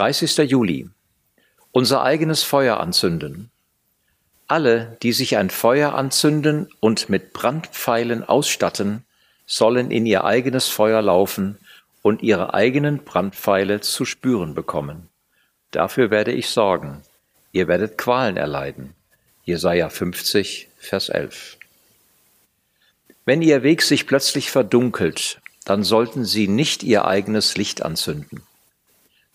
30. Juli. Unser eigenes Feuer anzünden. Alle, die sich ein Feuer anzünden und mit Brandpfeilen ausstatten, sollen in ihr eigenes Feuer laufen und ihre eigenen Brandpfeile zu spüren bekommen. Dafür werde ich sorgen. Ihr werdet Qualen erleiden. Jesaja 50, Vers 11. Wenn ihr Weg sich plötzlich verdunkelt, dann sollten Sie nicht Ihr eigenes Licht anzünden.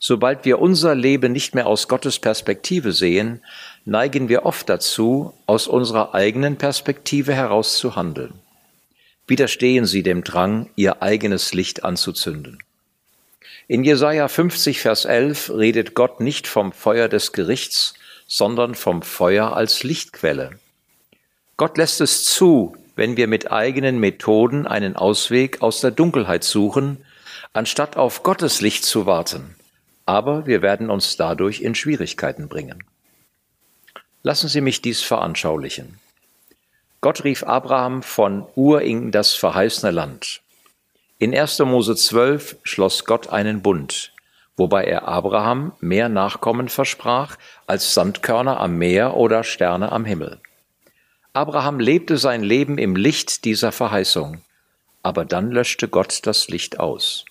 Sobald wir unser Leben nicht mehr aus Gottes Perspektive sehen, neigen wir oft dazu, aus unserer eigenen Perspektive heraus zu handeln. Widerstehen Sie dem Drang, Ihr eigenes Licht anzuzünden. In Jesaja 50, Vers 11 redet Gott nicht vom Feuer des Gerichts, sondern vom Feuer als Lichtquelle. Gott lässt es zu, wenn wir mit eigenen Methoden einen Ausweg aus der Dunkelheit suchen, anstatt auf Gottes Licht zu warten. Aber wir werden uns dadurch in Schwierigkeiten bringen. Lassen Sie mich dies veranschaulichen. Gott rief Abraham von Ur in das verheißene Land. In 1. Mose 12 schloss Gott einen Bund, wobei er Abraham mehr Nachkommen versprach als Sandkörner am Meer oder Sterne am Himmel. Abraham lebte sein Leben im Licht dieser Verheißung, aber dann löschte Gott das Licht aus.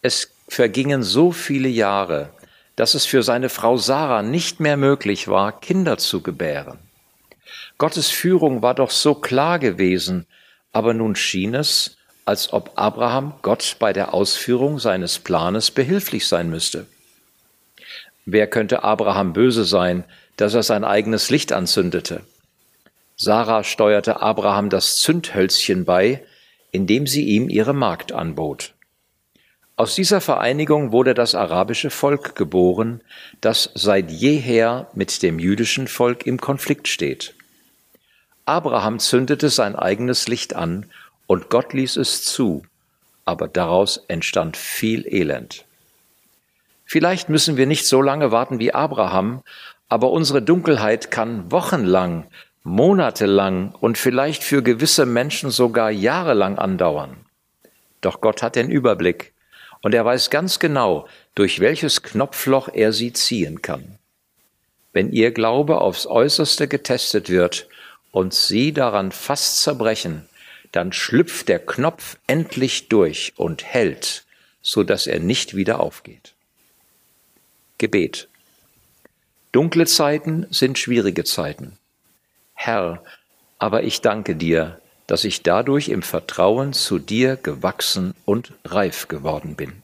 Es vergingen so viele Jahre, dass es für seine Frau Sarah nicht mehr möglich war, Kinder zu gebären. Gottes Führung war doch so klar gewesen, aber nun schien es, als ob Abraham Gott bei der Ausführung seines Planes behilflich sein müsste. Wer könnte Abraham böse sein, dass er sein eigenes Licht anzündete? Sarah steuerte Abraham das Zündhölzchen bei, indem sie ihm ihre Magd anbot. Aus dieser Vereinigung wurde das arabische Volk geboren, das seit jeher mit dem jüdischen Volk im Konflikt steht. Abraham zündete sein eigenes Licht an und Gott ließ es zu, aber daraus entstand viel Elend. Vielleicht müssen wir nicht so lange warten wie Abraham, aber unsere Dunkelheit kann wochenlang, monatelang und vielleicht für gewisse Menschen sogar jahrelang andauern. Doch Gott hat den Überblick und er weiß ganz genau, durch welches Knopfloch er sie ziehen kann. Wenn ihr Glaube aufs äußerste getestet wird und sie daran fast zerbrechen, dann schlüpft der Knopf endlich durch und hält, so dass er nicht wieder aufgeht. Gebet. Dunkle Zeiten sind schwierige Zeiten. Herr, aber ich danke dir, dass ich dadurch im Vertrauen zu dir gewachsen und reif geworden bin.